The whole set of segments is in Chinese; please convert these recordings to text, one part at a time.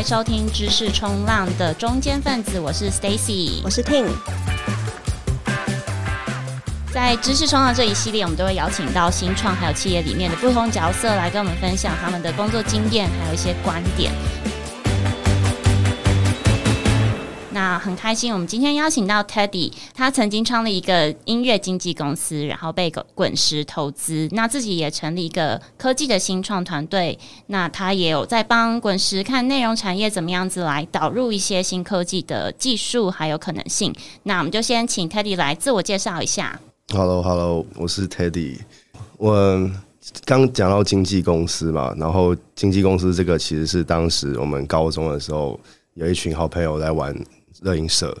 来收听知识冲浪的中间分子，我是 Stacy，我是 Ting。在知识冲浪这一系列，我们都会邀请到新创还有企业里面的不同角色来跟我们分享他们的工作经验，还有一些观点。那很开心，我们今天邀请到 Teddy，他曾经创立一个音乐经纪公司，然后被滚石投资，那自己也成立一个科技的新创团队。那他也有在帮滚石看内容产业怎么样子来导入一些新科技的技术还有可能性。那我们就先请 Teddy 来自我介绍一下。Hello，Hello，我是 Teddy。我刚讲到经纪公司嘛，然后经纪公司这个其实是当时我们高中的时候有一群好朋友在玩。乐音社，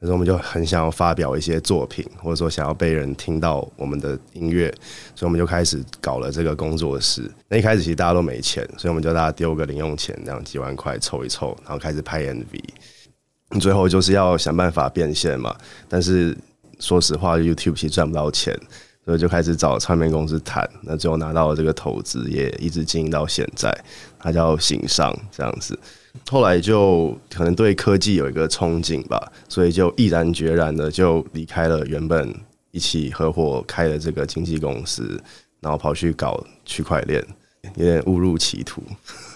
可是我们就很想要发表一些作品，或者说想要被人听到我们的音乐，所以我们就开始搞了这个工作室。那一开始其实大家都没钱，所以我们就大家丢个零用钱，这样几万块凑一凑，然后开始拍 MV。最后就是要想办法变现嘛，但是说实话，YouTube 其实赚不到钱，所以就开始找唱片公司谈。那最后拿到了这个投资，也一直经营到现在。它叫行商这样子。后来就可能对科技有一个憧憬吧，所以就毅然决然的就离开了原本一起合伙开的这个经纪公司，然后跑去搞区块链，有点误入歧途。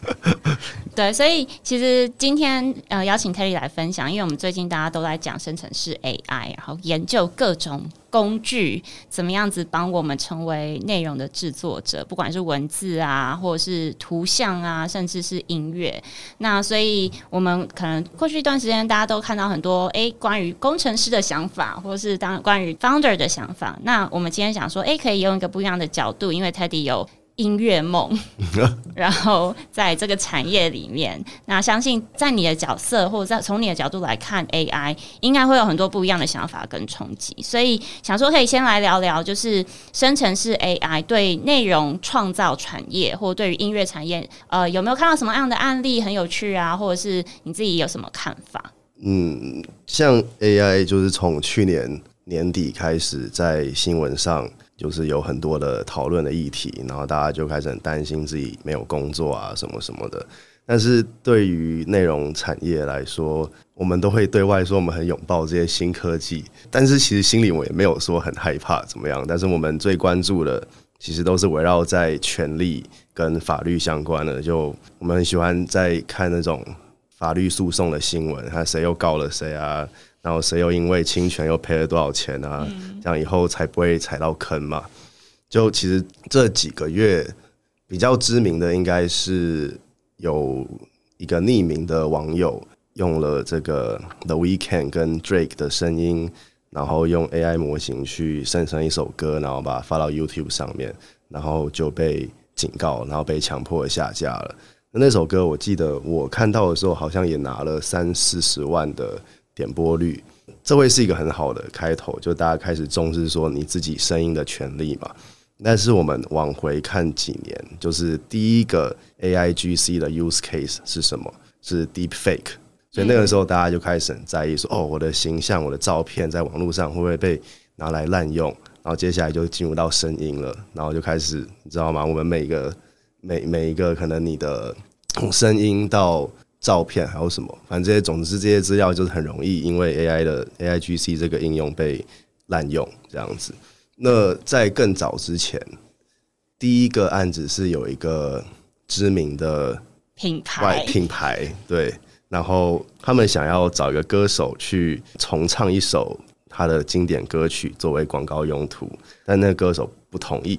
对，所以其实今天呃邀请 Teddy 来分享，因为我们最近大家都在讲生成式 AI，然后研究各种工具怎么样子帮我们成为内容的制作者，不管是文字啊，或者是图像啊，甚至是音乐。那所以我们可能过去一段时间大家都看到很多诶关于工程师的想法，或是当关于 founder 的想法。那我们今天想说，诶可以用一个不一样的角度，因为 Teddy 有。音乐梦，然后在这个产业里面，那相信在你的角色或者在从你的角度来看 AI，应该会有很多不一样的想法跟冲击。所以想说可以先来聊聊，就是生成式 AI 对内容创造产业或对于音乐产业，呃，有没有看到什么样的案例很有趣啊？或者是你自己有什么看法？嗯，像 AI 就是从去年年底开始在新闻上。就是有很多的讨论的议题，然后大家就开始很担心自己没有工作啊，什么什么的。但是对于内容产业来说，我们都会对外说我们很拥抱这些新科技，但是其实心里我也没有说很害怕怎么样。但是我们最关注的，其实都是围绕在权利跟法律相关的。就我们很喜欢在看那种法律诉讼的新闻，看谁又告了谁啊。然后谁又因为侵权又赔了多少钱啊？这样以后才不会踩到坑嘛。就其实这几个月比较知名的，应该是有一个匿名的网友用了这个 The Weeknd 跟 Drake 的声音，然后用 AI 模型去生成一首歌，然后把它发到 YouTube 上面，然后就被警告，然后被强迫下架了。那首歌我记得我看到的时候，好像也拿了三四十万的。点播率，这会是一个很好的开头，就大家开始重视说你自己声音的权利嘛。但是我们往回看几年，就是第一个 AIGC 的 use case 是什么？是 Deep Fake。所以那个时候大家就开始很在意说，哦，我的形象、我的照片在网络上会不会被拿来滥用？然后接下来就进入到声音了，然后就开始，你知道吗？我们每一个每每一个可能你的声音到。照片还有什么？反正这些，总之这些资料就是很容易因为 AI 的 AIGC 这个应用被滥用这样子。那在更早之前，第一个案子是有一个知名的品牌品牌，对，然后他们想要找一个歌手去重唱一首他的经典歌曲作为广告用途，但那个歌手不同意。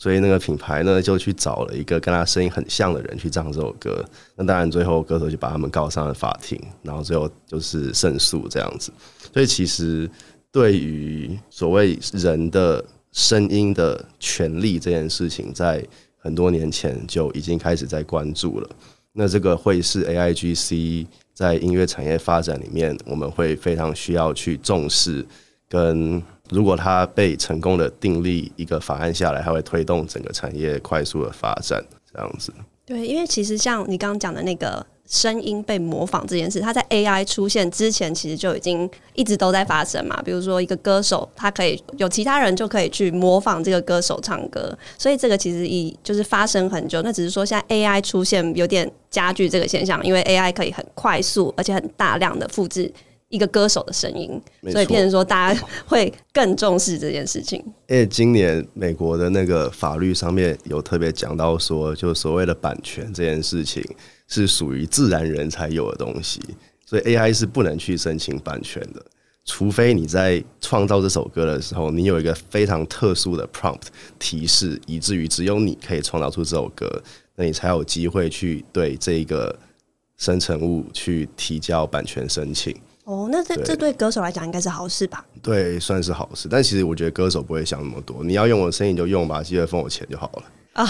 所以那个品牌呢，就去找了一个跟他声音很像的人去唱这首歌。那当然，最后歌手就把他们告上了法庭，然后最后就是胜诉这样子。所以其实对于所谓人的声音的权利这件事情，在很多年前就已经开始在关注了。那这个会是 AIGC 在音乐产业发展里面，我们会非常需要去重视跟。如果它被成功的订立一个法案下来，它会推动整个产业快速的发展，这样子。对，因为其实像你刚刚讲的那个声音被模仿这件事，它在 AI 出现之前，其实就已经一直都在发生嘛。比如说，一个歌手，他可以有其他人就可以去模仿这个歌手唱歌，所以这个其实已就是发生很久。那只是说，现在 AI 出现有点加剧这个现象，因为 AI 可以很快速而且很大量的复制一个歌手的声音，所以变成说大家会更重视这件事情。而且今年美国的那个法律上面有特别讲到说，就所谓的版权这件事情。是属于自然人才有的东西，所以 AI 是不能去申请版权的，除非你在创造这首歌的时候，你有一个非常特殊的 prompt 提示，以至于只有你可以创造出这首歌，那你才有机会去对这一个生成物去提交版权申请。哦，那这这对歌手来讲应该是好事吧？对，算是好事。但其实我觉得歌手不会想那么多，你要用我的声音就用吧，记得分我钱就好了啊。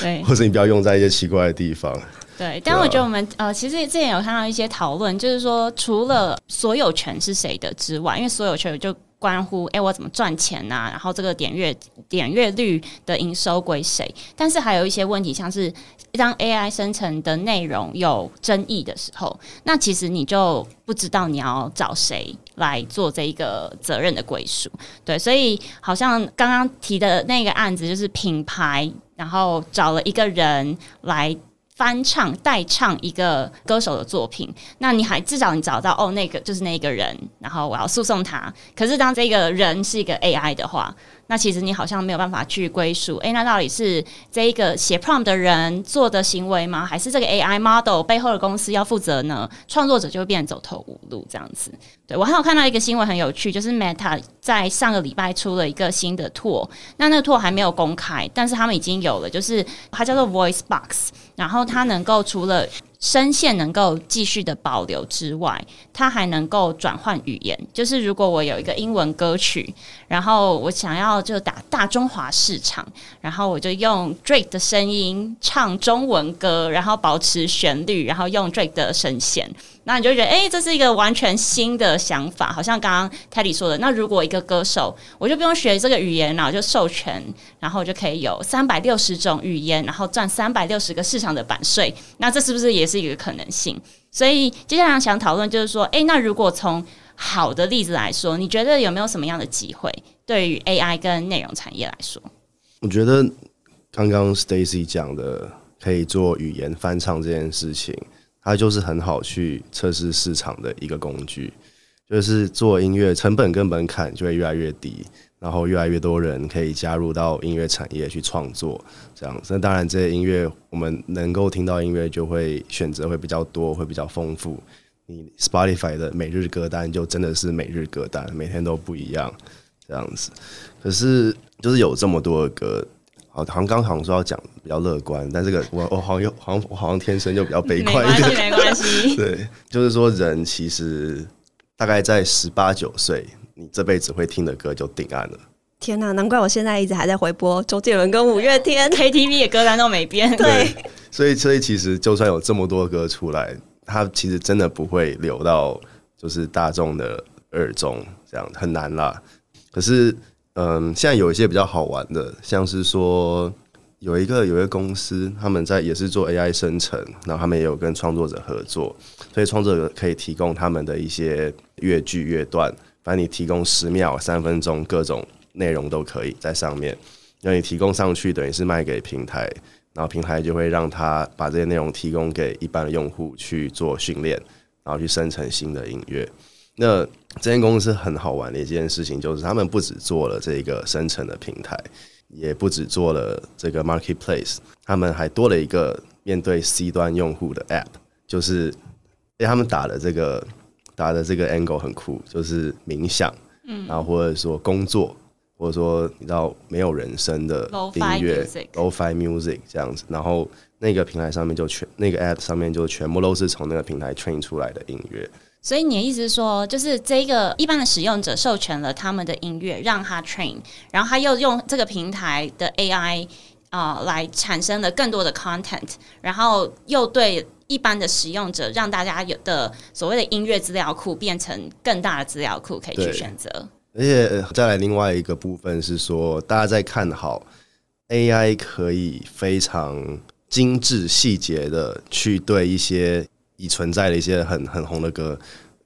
对，或者你不要用在一些奇怪的地方。对，但我觉得我们呃，其实之前有看到一些讨论，就是说除了所有权是谁的之外，因为所有权就关乎哎、我怎么赚钱呐、然后这个点阅点阅率的营收归谁？但是还有一些问题，像是当 AI 生成的内容有争议的时候，那其实你就不知道你要找谁来做这一个责任的归属。对，所以好像刚刚提的那个案子，就是品牌，然后找了一个人来。翻唱代唱一个歌手的作品，那你还至少你找到哦，那个就是那个人，然后我要诉讼他。可是当这个人是一个 AI 的话。那其实你好像没有办法去归属，诶，那到底是这一个写 prompt 的人做的行为吗？还是这个 AI model 背后的公司要负责呢？创作者就会变得走投无路这样子。对，我还有看到一个新闻很有趣，就是 Meta 在上个礼拜出了一个新的 tool，那那个 tool 还没有公开，但是他们已经有了，就是它叫做 Voice Box，然后它能够除了声线能够继续的保留之外，它还能够转换语言。就是如果我有一个英文歌曲，然后我想要就打大中华市场，然后我就用 Drake 的声音唱中文歌，然后保持旋律，然后用 Drake 的声线。那你就觉得，哎、这是一个完全新的想法，好像刚刚 Teddy 说的。那如果一个歌手，我就不用学这个语言，然后就授权，然后就可以有三百六十种语言，然后赚三百六十个市场的版税。那这是不是也是一个可能性？所以接下来想讨论就是说，哎、那如果从好的例子来说，你觉得有没有什么样的机会对于 AI 跟内容产业来说？我觉得刚刚 Stacy 讲的可以做语言翻唱这件事情。它就是很好去测试市场的一个工具，就是做音乐成本跟门槛就会越来越低，然后越来越多人可以加入到音乐产业去创作，这样。那当然，这些音乐我们能够听到音乐就会选择会比较多，会比较丰富。你 Spotify 的每日歌单就真的是每日歌单，每天都不一样，这样子。可是就是有这么多的歌。好，像刚好像说要讲比较乐观，但这个我我好像又好像我好像天生就比较悲观一点，没关系，对，就是说人其实大概在十八九岁，你这辈子会听的歌就定案了。天哪，难怪我现在一直还在回播周杰伦跟五月天，KTV 的歌单都没变。对，所以所以其实就算有这么多歌出来，它其实真的不会流到就是大众的耳中，这样很难啦。可是。嗯，现在有一些比较好玩的，像是说有一个有一个公司，他们在也是做 AI 生成，然后他们也有跟创作者合作，所以创作者可以提供他们的一些乐句乐段，反正你提供十秒、三分钟，各种内容都可以在上面，让你提供上去，等于是卖给平台，然后平台就会让他把这些内容提供给一般的用户去做训练，然后去生成新的音乐。那这间公司很好玩的一件事情，就是他们不只做了这个生成的平台，也不止做了这个 marketplace，他们还多了一个面对 C 端用户的 app，就是诶，他们打的这个打的这个 angle 很酷，就是冥想，嗯，然后或者说工作，或者说你知道没有人声的音乐，Lo-fi music 这样子，然后那个平台上面就全那个 app 上面就全部都是从那个平台 train 出来的音乐。所以你的意思是说，就是这个一般的使用者授权了他们的音乐，让他 train，然后他又用这个平台的 AI 啊、呃、来产生了更多的 content，然后又对一般的使用者，让大家有的所谓的音乐资料库变成更大的资料库可以去选择。而且再来另外一个部分是说，大家在看好 AI 可以非常精致细节的去对一些已存在的一些很很红的歌，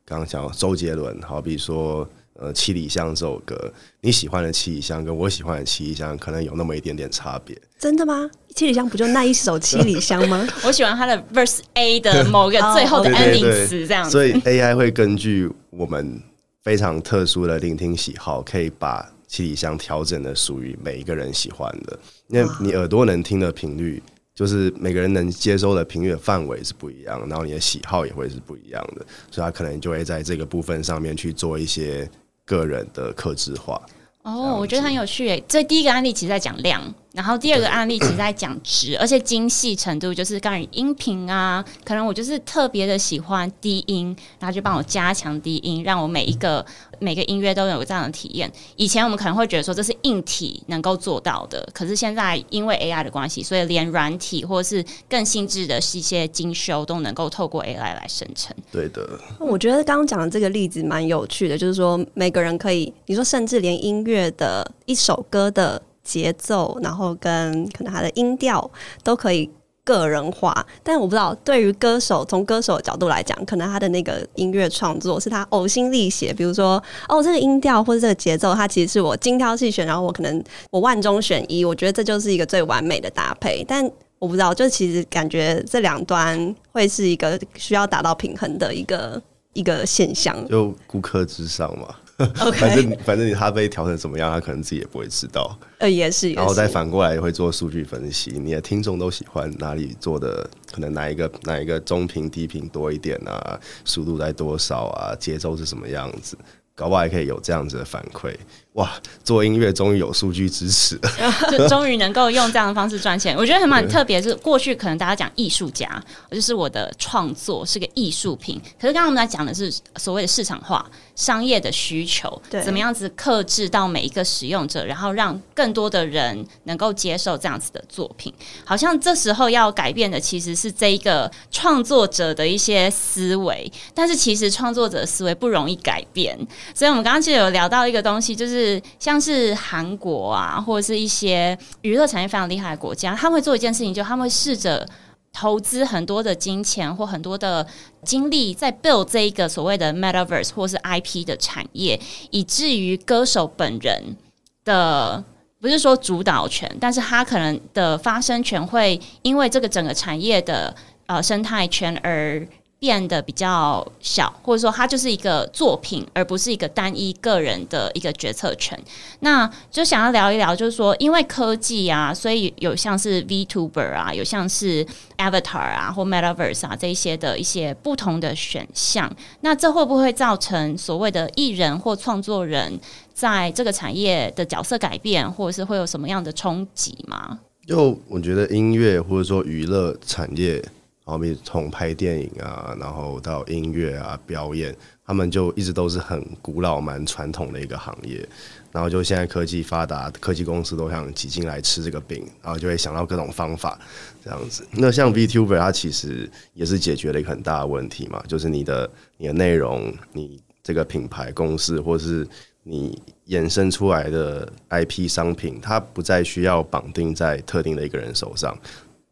刚刚讲周杰伦，好比说呃《七里香》这首歌，你喜欢的《七里香》跟我喜欢的《七里香》可能有那么一点点差别。真的吗？七里香不就那一首七里香吗？我喜欢他的 Verse A 的某个最后的 ending 词，这样子。所以 AI 会根据我们非常特殊的聆听喜好，可以把七里香调整的属于每一个人喜欢的。因为你耳朵能听的频率，就是每个人能接收的频率范围是不一样，然后你的喜好也会是不一样的，所以他可能就会在这个部分上面去做一些个人的克制化。哦，我觉得很有趣诶。这第一个案例其实在讲量。然后第二个案例其实在讲值，而且精细程度就是关于音频啊，可能我就是特别的喜欢低音，然后就帮我加强低音，让我每一个每个音乐都有这样的体验。以前我们可能会觉得说这是硬体能够做到的，可是现在因为 AI 的关系，所以连软体或者是更细致的一些精修都能够透过 AI 来生成。对的，我觉得刚刚讲的这个例子蛮有趣的，就是说每个人可以，你说甚至连音乐的一首歌的。节奏，然后跟可能他的音调都可以个人化，但我不知道对于歌手，从歌手的角度来讲，可能他的那个音乐创作是他呕心沥血，比如说哦，这个音调或者这个节奏，它其实是我精挑细选，然后我可能我万中选一，我觉得这就是一个最完美的搭配。但我不知道，就其实感觉这两端会是一个需要达到平衡的一个一个现象，就顾客至上嘛。反正反正他被调成什么样，他可能自己也不会知道。呃，也是，然后再反过来会做数据分析，你的听众都喜欢哪里做的，可能哪一个哪一个中频低频多一点啊，速度在多少啊，节奏是什么样子。搞不好还可以有这样子的反馈，哇！做音乐终于有数据支持，就终于能够用这样的方式赚钱。我觉得很蛮特别，是过去可能大家讲艺术家，就是我的创作是个艺术品。可是刚刚我们在讲的是所谓的市场化、商业的需求，对，怎么样子克制到每一个使用者，然后让更多的人能够接受这样子的作品。好像这时候要改变的其实是这一个创作者的一些思维，但是其实创作者的思维不容易改变。所以，我们刚刚其实有聊到一个东西，就是像是韩国啊，或者是一些娱乐产业非常厉害的国家，他们会做一件事情，就他们会试着投资很多的金钱或很多的精力在 build 这一个所谓的 metaverse 或是 IP 的产业，以至于歌手本人的不是说主导权，但是他可能的发声权会因为这个整个产业的呃生态圈而。变得比较小，或者说它就是一个作品，而不是一个单一个人的一个决策权。那就想要聊一聊，就是说，因为科技啊，所以有像是 VTuber 啊，有像是 Avatar 啊，或 Metaverse 啊这一些的一些不同的选项。那这会不会造成所谓的艺人或创作人在这个产业的角色改变，或者是会有什么样的冲击吗？就我觉得音乐或者说娱乐产业。好比从拍电影啊，然后到音乐啊、表演，他们就一直都是很古老、蛮传统的一个行业。然后就现在科技发达，科技公司都想挤进来吃这个饼，然后就会想到各种方法这样子。那像 VTuber，它其实也是解决了一个很大的问题嘛，就是你的你的内容，你这个品牌公司，或是你衍生出来的 IP 商品，它不再需要绑定在特定的一个人手上。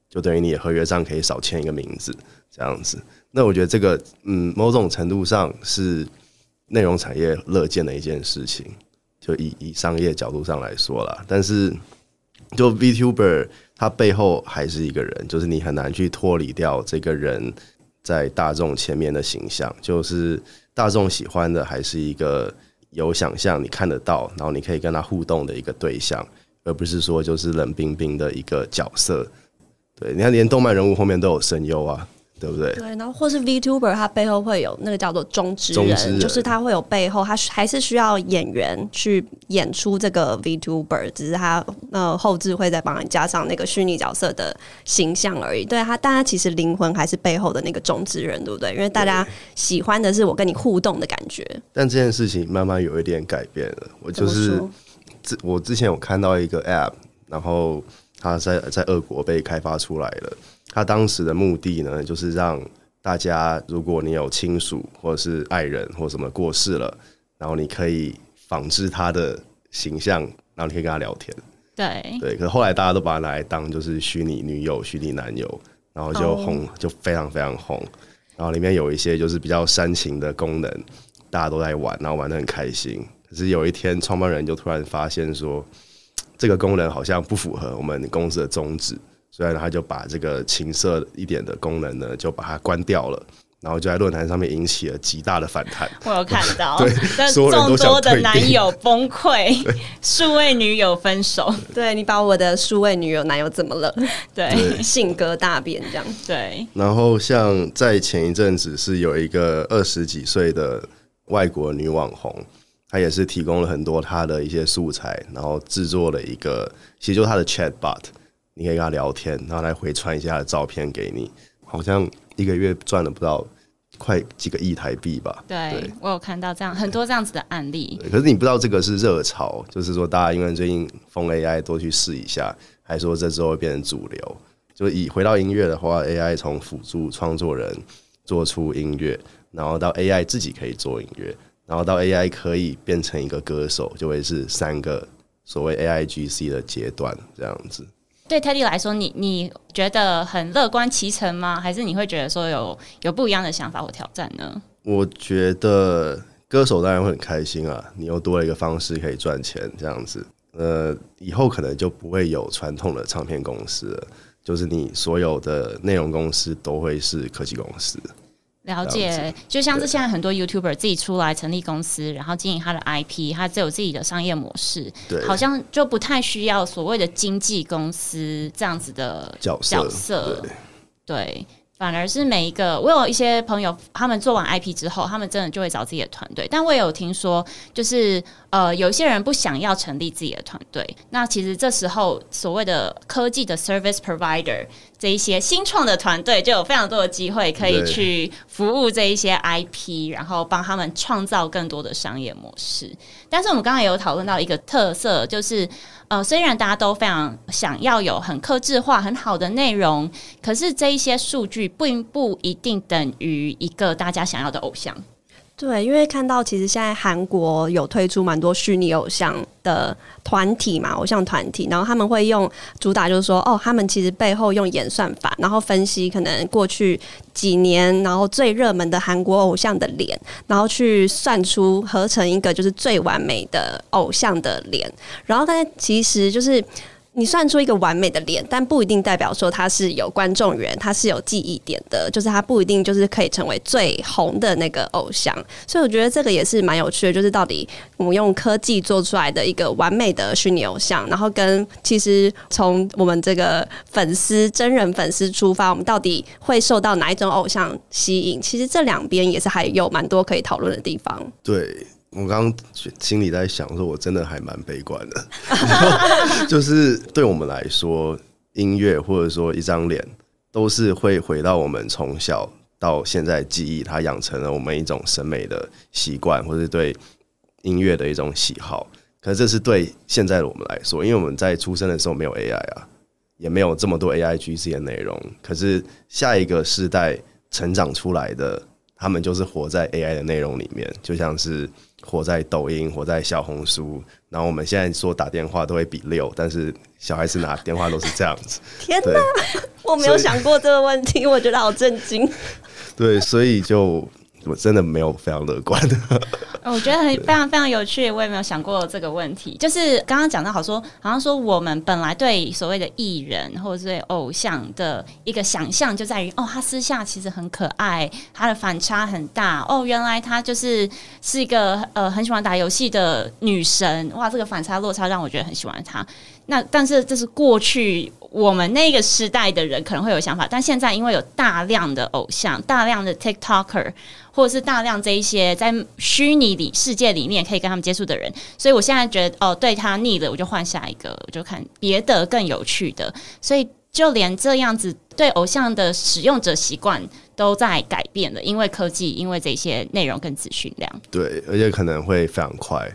就等于你合约上可以少签一个名字，这样子。那我觉得这个，嗯，某种程度上是内容产业乐见的一件事情。就以以商业角度上来说啦，但是就 VTuber，他背后还是一个人，就是你很难去脱离掉这个人在大众前面的形象。就是大众喜欢的还是一个有想象、你看得到，然后你可以跟他互动的一个对象，而不是说就是冷冰冰的一个角色。对，你看，连动漫人物后面都有声优啊，对不对？对，然后或是 VTuber，他背后会有那个叫做中之人，人就是他会有背后，他还是需要演员去演出这个 VTuber，只是他呃后置会再帮你加上那个虚拟角色的形象而已。对他，但他其实灵魂还是背后的那个中之人，对不对？因为大家喜欢的是我跟你互动的感觉。但这件事情慢慢有一点改变了，我就是我之前有看到一个 App，然后。他在在俄国被开发出来了。他当时的目的呢，就是让大家，如果你有亲属或者是爱人或什么过世了，然后你可以仿制他的形象，然后你可以跟他聊天。对对，可是后来大家都把它拿来当就是虚拟女友、虚拟男友，然后就红，oh. 就非常非常红。然后里面有一些就是比较煽情的功能，大家都在玩，然后玩的很开心。可是有一天，创办人就突然发现说，这个功能好像不符合我们公司的宗旨，所以他就把这个情色一点的功能呢，就把它关掉了。然后就在论坛上面引起了极大的反弹。我有看到，对，众多的男友崩溃，数位女友分手。对，你把我的数位女友男友怎么了？对，对性格大变这样。对。然后像在前一阵子是有一个二十几岁的外国女网红，她也是提供了很多他的一些素材，然后制作了一个，其实就是他的 chatbot，你可以跟他聊天，然后来回传一下他的照片给你，好像。一个月赚了不到快几个亿台币吧？对，对我有看到这样很多这样子的案例。可是你不知道这个是热潮，就是说大家因为最近疯 AI 多去试一下，还说这之后会变成主流。就以回到音乐的话，AI 从辅助创作人做出音乐，然后到 AI 自己可以做音乐，然后到 AI 可以变成一个歌手，就会是三个所谓 AIGC 的阶段这样子。对 Teddy 来说，你你觉得很乐观其成吗？还是你会觉得说有有不一样的想法或挑战呢？我觉得歌手当然会很开心啊，你又多了一个方式可以赚钱，这样子。呃，以后可能就不会有传统的唱片公司了，就是你所有的内容公司都会是科技公司。了解，就像是现在很多 YouTuber 自己出来成立公司，然后经营他的 IP，他自有自己的商业模式，对，好像就不太需要所谓的经纪公司这样子的角色，角色对。对反而是每一个，我有一些朋友，他们做完 IP 之后，他们真的就会找自己的团队。但我也有听说，就是呃，有一些人不想要成立自己的团队。那其实这时候，所谓的科技的 service provider 这一些新创的团队，就有非常多的机会可以去服务这一些 IP，然后帮他们创造更多的商业模式。但是我们刚刚也有讨论到一个特色，就是。呃，虽然大家都非常想要有很克制化、很好的内容，可是这一些数据并不一定等于一个大家想要的偶像。对，因为看到其实现在韩国有推出蛮多虚拟偶像的团体嘛，偶像团体，然后他们会用主打就是说，哦，他们其实背后用演算法，然后分析可能过去几年，然后最热门的韩国偶像的脸，然后去算出合成一个就是最完美的偶像的脸，然后但其实就是。你算出一个完美的脸，但不一定代表说他是有观众缘，他是有记忆点的，就是他不一定就是可以成为最红的那个偶像。所以我觉得这个也是蛮有趣的，就是到底我们用科技做出来的一个完美的虚拟偶像，然后跟其实从我们这个粉丝真人粉丝出发，我们到底会受到哪一种偶像吸引？其实这两边也是还有蛮多可以讨论的地方。对。我刚刚心里在想，说我真的还蛮悲观的，就是对我们来说，音乐或者说一张脸，都是会回到我们从小到现在记忆，它养成了我们一种审美的习惯，或者对音乐的一种喜好。可是这是对现在的我们来说，因为我们在出生的时候没有 AI 啊，也没有这么多 AIGC 的内容。可是下一个世代成长出来的，他们就是活在 AI 的内容里面，就像是。活在抖音，活在小红书，然后我们现在说打电话都会比六，但是小孩子拿电话都是这样子。天哪，我没有想过这个问题，我觉得好震惊。对，所以就。我真的没有非常乐观的，我觉得很非常非常有趣。我也没有想过这个问题。就是刚刚讲到，好说好像说我们本来对所谓的艺人或者是对偶像的一个想象，就在于哦，他私下其实很可爱，他的反差很大。哦，原来他就是是一个呃很喜欢打游戏的女神。哇，这个反差落差让我觉得很喜欢他。那但是这是过去我们那个时代的人可能会有想法，但现在因为有大量的偶像，大量的 TikToker。或者是大量这一些在虚拟里世界里面可以跟他们接触的人，所以我现在觉得哦，对他腻了，我就换下一个，我就看别的更有趣的。所以就连这样子对偶像的使用者习惯都在改变了，因为科技，因为这些内容跟资讯量。对，而且可能会非常快，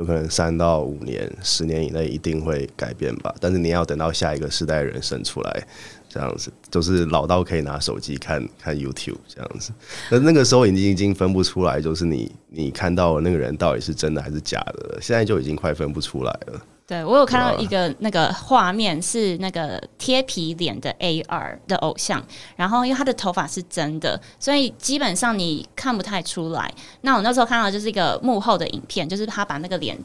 有可能三到五年、十年以内一定会改变吧。但是你要等到下一个世代人生出来。这样子就是老到可以拿手机看 看 YouTube 这样子，那那个时候已经已经分不出来，就是你你看到的那个人到底是真的还是假的了。现在就已经快分不出来了。对，我有看到一个那个画面，是那个贴皮脸的 AR 的偶像，然后因为他的头发是真的，所以基本上你看不太出来。那我那时候看到就是一个幕后的影片，就是他把那个脸。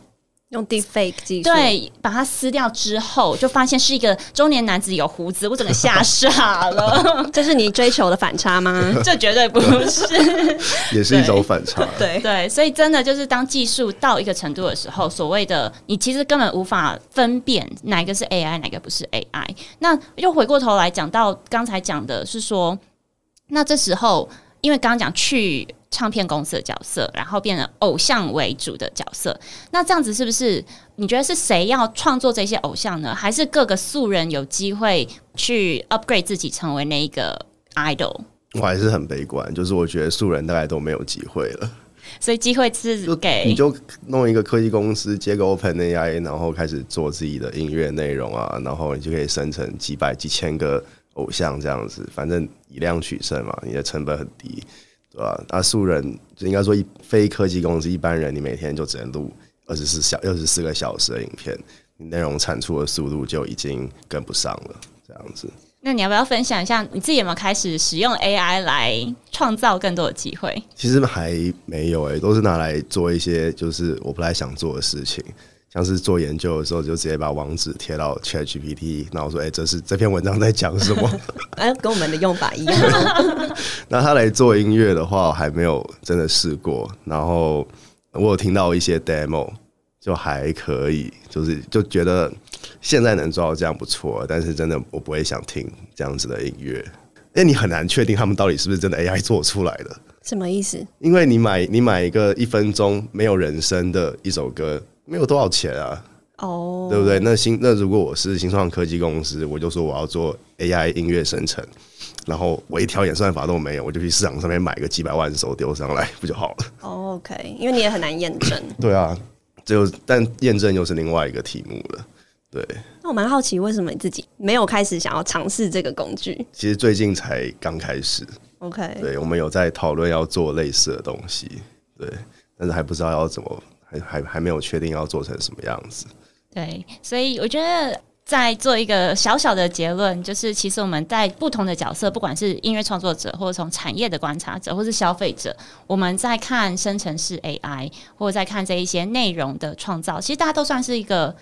用 Deepfake 技术，对，把它撕掉之后，就发现是一个中年男子有胡子，我整个吓傻了。这是你追求的反差吗？这绝对不是，也是一种反差。对对，所以真的就是当技术到一个程度的时候，所谓的你其实根本无法分辨哪个是 AI，哪个不是 AI。那又回过头来讲到刚才讲的是说，那这时候因为刚刚讲去。唱片公司的角色，然后变成偶像为主的角色，那这样子是不是？你觉得是谁要创作这些偶像呢？还是各个素人有机会去 upgrade 自己成为那一个 idol？我还是很悲观，就是我觉得素人大概都没有机会了。所以机会是给你就弄一个科技公司接个 OpenAI，然后开始做自己的音乐内容啊，然后你就可以生成几百几千个偶像这样子，反正以量取胜嘛，你的成本很低。对吧？那素人就应该说一非科技公司一般人，你每天就只能录二十四小二十四个小时的影片，你内容产出的速度就已经跟不上了。这样子，那你要不要分享一下你自己有没有开始使用 AI 来创造更多的机会？其实还没有诶、欸，都是拿来做一些就是我不太想做的事情。像是做研究的时候，就直接把网址贴到 ChatGPT，然后说：“哎、欸，这是这篇文章在讲什么？” 哎，跟我们的用法一样。那他来做音乐的话，还没有真的试过。然后我有听到一些 demo，就还可以，就是就觉得现在能做到这样不错。但是真的，我不会想听这样子的音乐，因为你很难确定他们到底是不是真的 AI 做出来的。什么意思？因为你买你买一个一分钟没有人声的一首歌。没有多少钱啊，哦，对不对？那新那如果我是新创科技公司，我就说我要做 AI 音乐生成，然后我一条演算法都没有，我就去市场上面买个几百万手丢上来，不就好了？哦，OK，因为你也很难验证。对啊，就但验证又是另外一个题目了。对，那我蛮好奇，为什么你自己没有开始想要尝试这个工具？其实最近才刚开始。OK，对，我们有在讨论要做类似的东西，对，但是还不知道要怎么。还还没有确定要做成什么样子。对，所以我觉得在做一个小小的结论，就是其实我们在不同的角色，不管是音乐创作者，或者从产业的观察者，或是消费者，我们在看生成式 AI，或者在看这一些内容的创造，其实大家都算是一个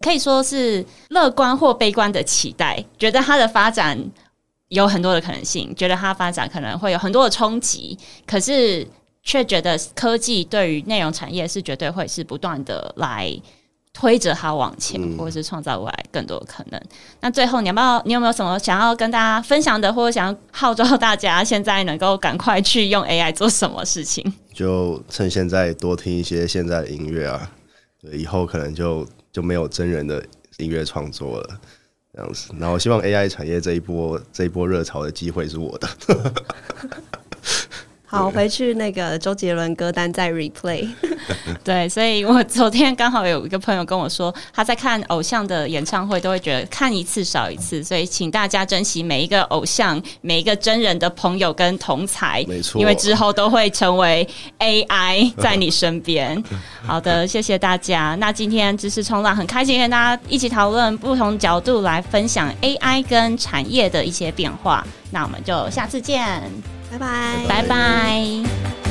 可以说是乐观或悲观的期待，觉得它的发展有很多的可能性，觉得它发展可能会有很多的冲击，可是。却觉得科技对于内容产业是绝对会是不断的来推着它往前，或者是创造未来更多的可能。那最后，你要不要？你有没有什么想要跟大家分享的，或者想要号召大家现在能够赶快去用 AI 做什么事情？就趁现在多听一些现在的音乐啊，对，以后可能就就没有真人的音乐创作了，这样子。然后希望 AI 产业这一波这一波热潮的机会是我的。好，回去那个周杰伦歌单再 replay。对，所以我昨天刚好有一个朋友跟我说，他在看偶像的演唱会都会觉得看一次少一次，所以请大家珍惜每一个偶像、每一个真人的朋友跟同才，没错，因为之后都会成为 AI 在你身边。好的，谢谢大家。那今天知识冲浪很开心跟大家一起讨论不同角度来分享 AI 跟产业的一些变化。那我们就下次见。拜拜。拜拜。